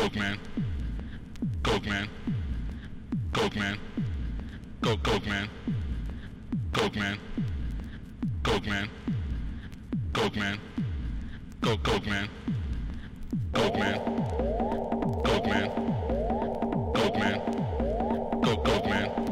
Coke man. Coke man. Coke man. Coke Coke man. Coke man. Coke man. Coke man. Coke Coke man. Coke man. Coke man. Coke man. Coke Coke man.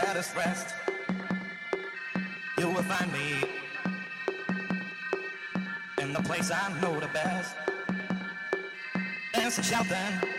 saddest rest, you will find me in the place I know the best. Dancing, shouting.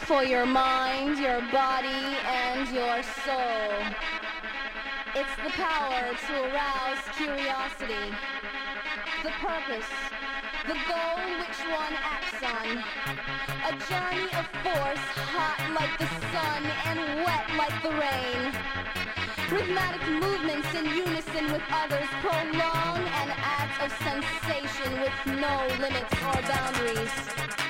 For your mind, your body, and your soul. It's the power to arouse curiosity, the purpose, the goal which one acts on. A journey of force, hot like the sun and wet like the rain. Rhythmic movements in unison with others prolong an act of sensation with no limits or boundaries.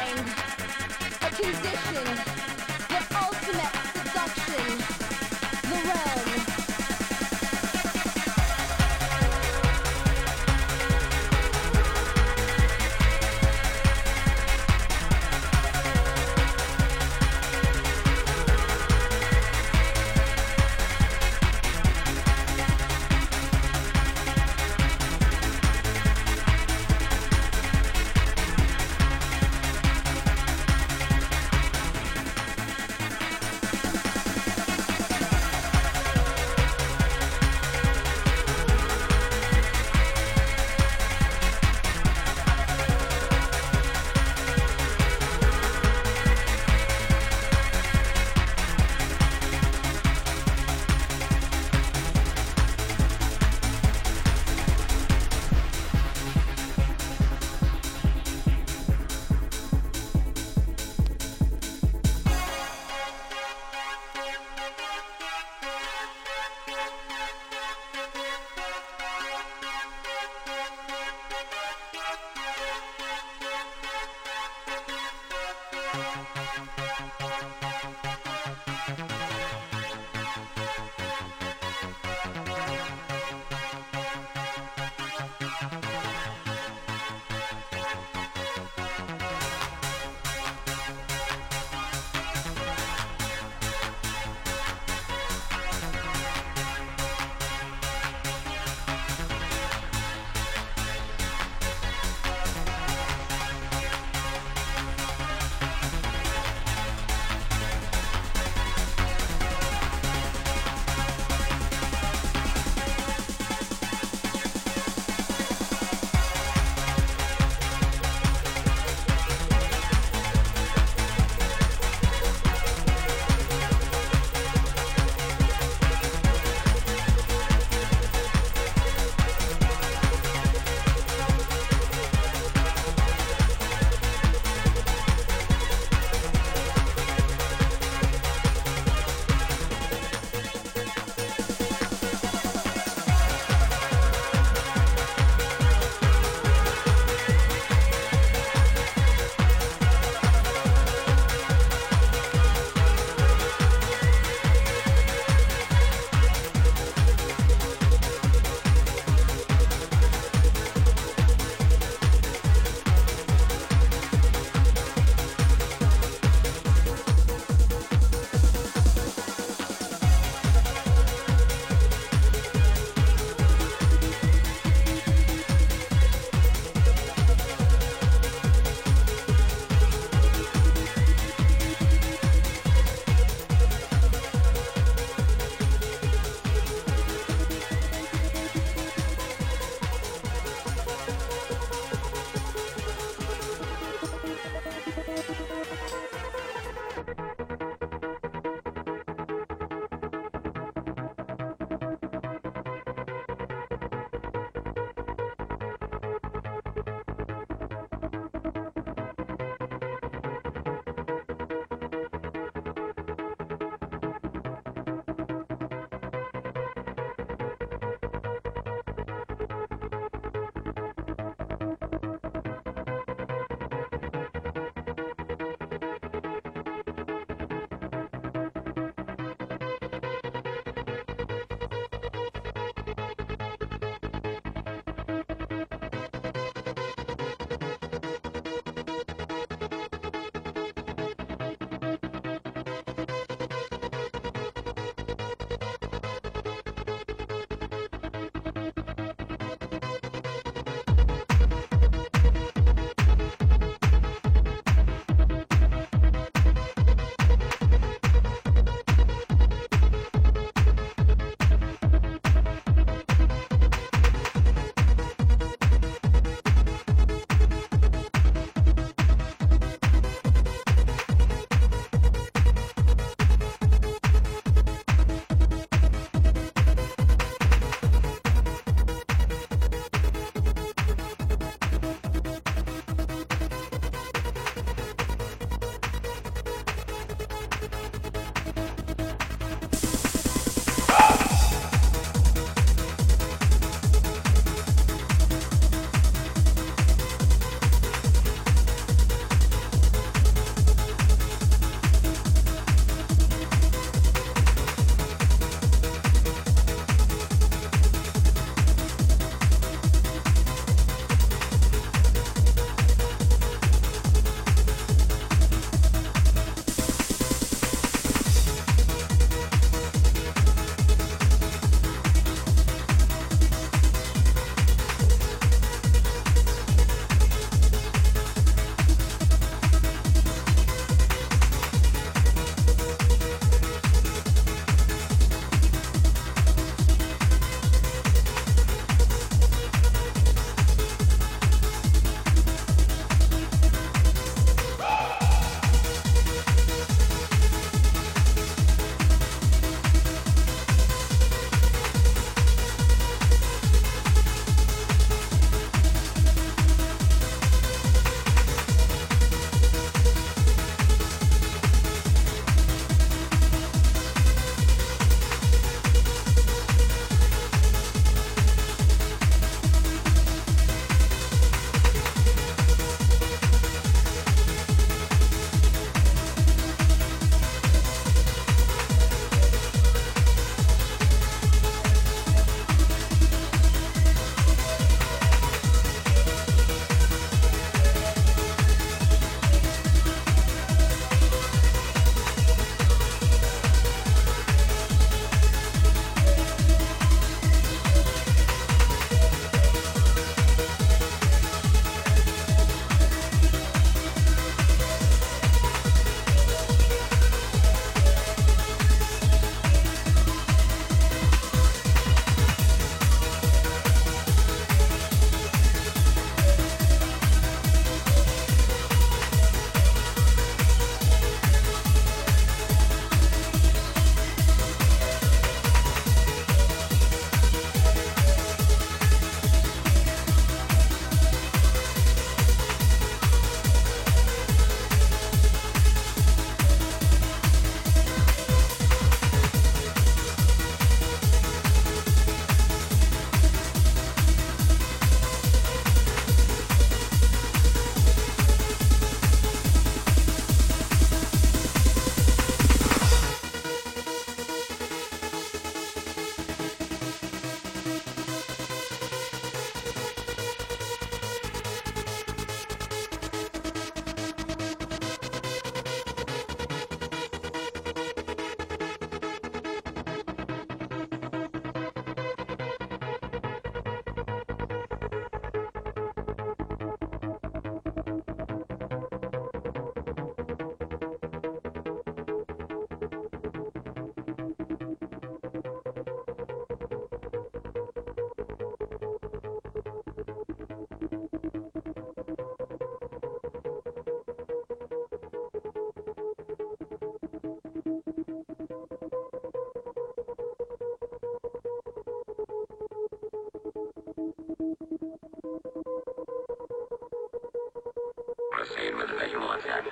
with the visual effect.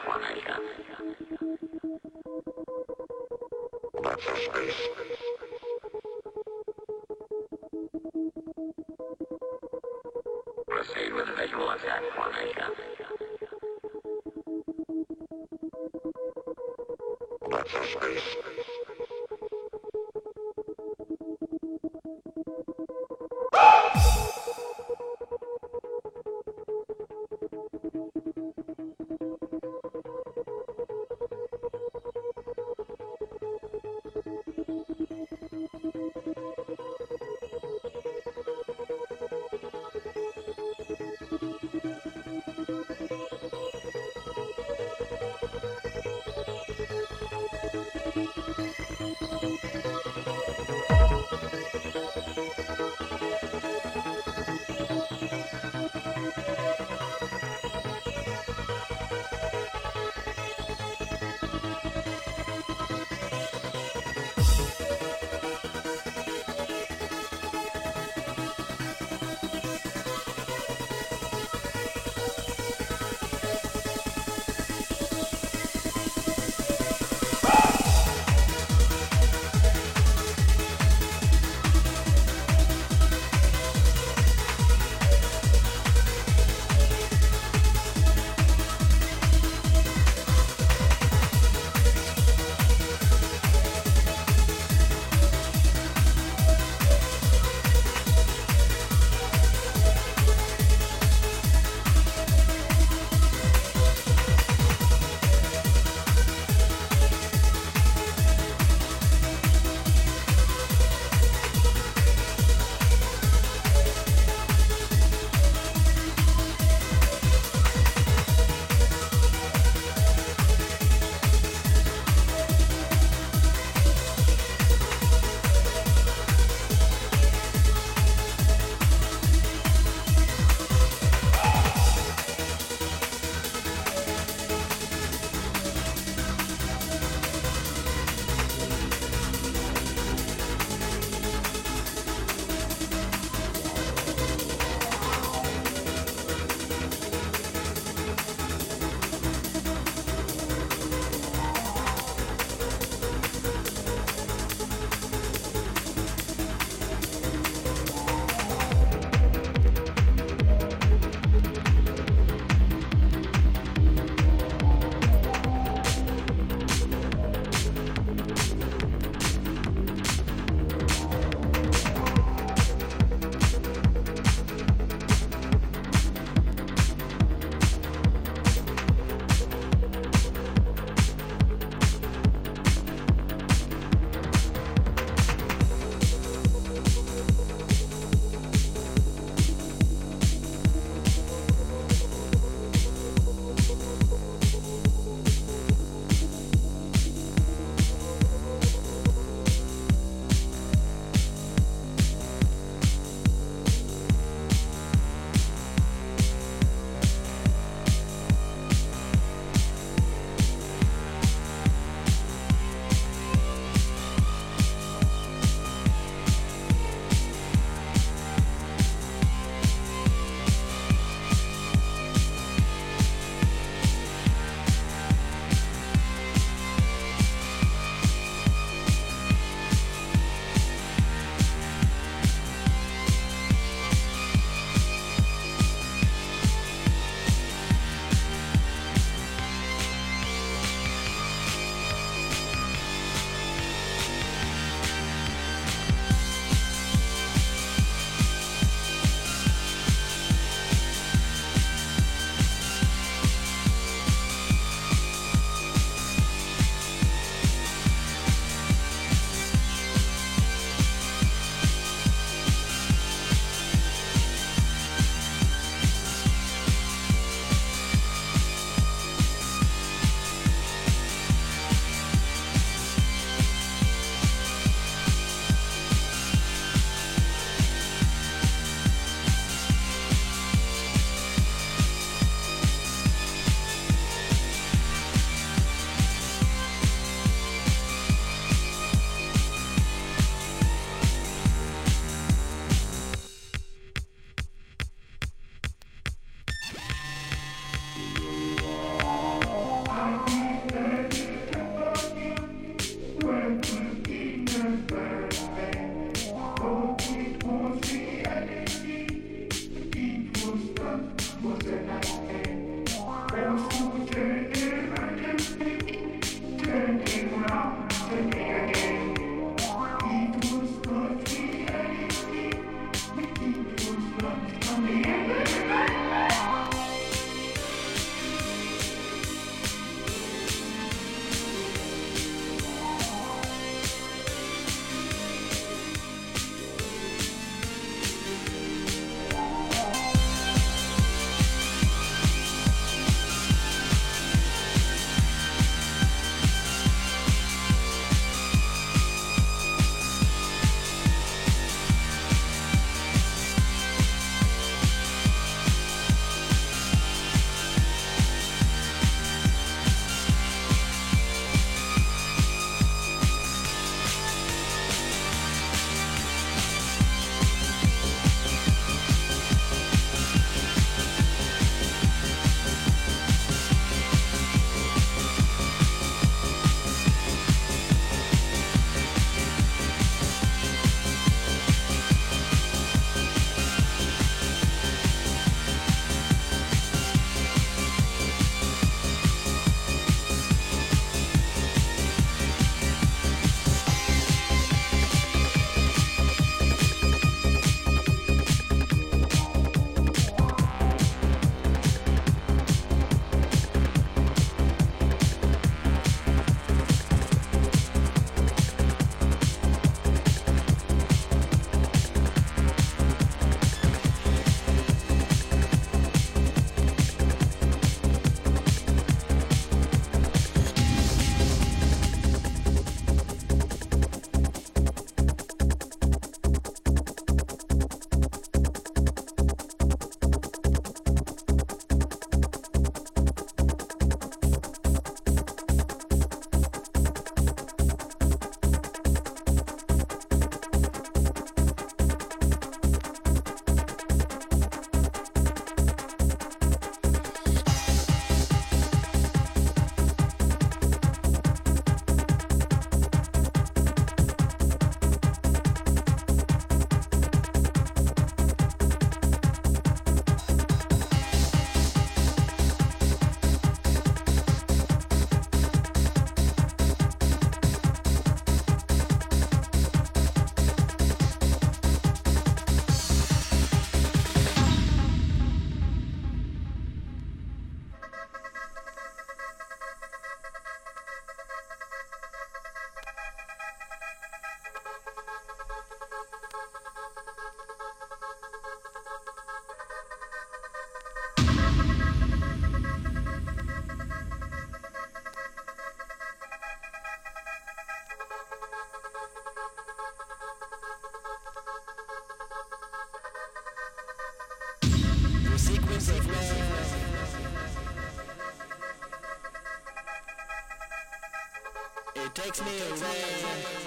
takes me away.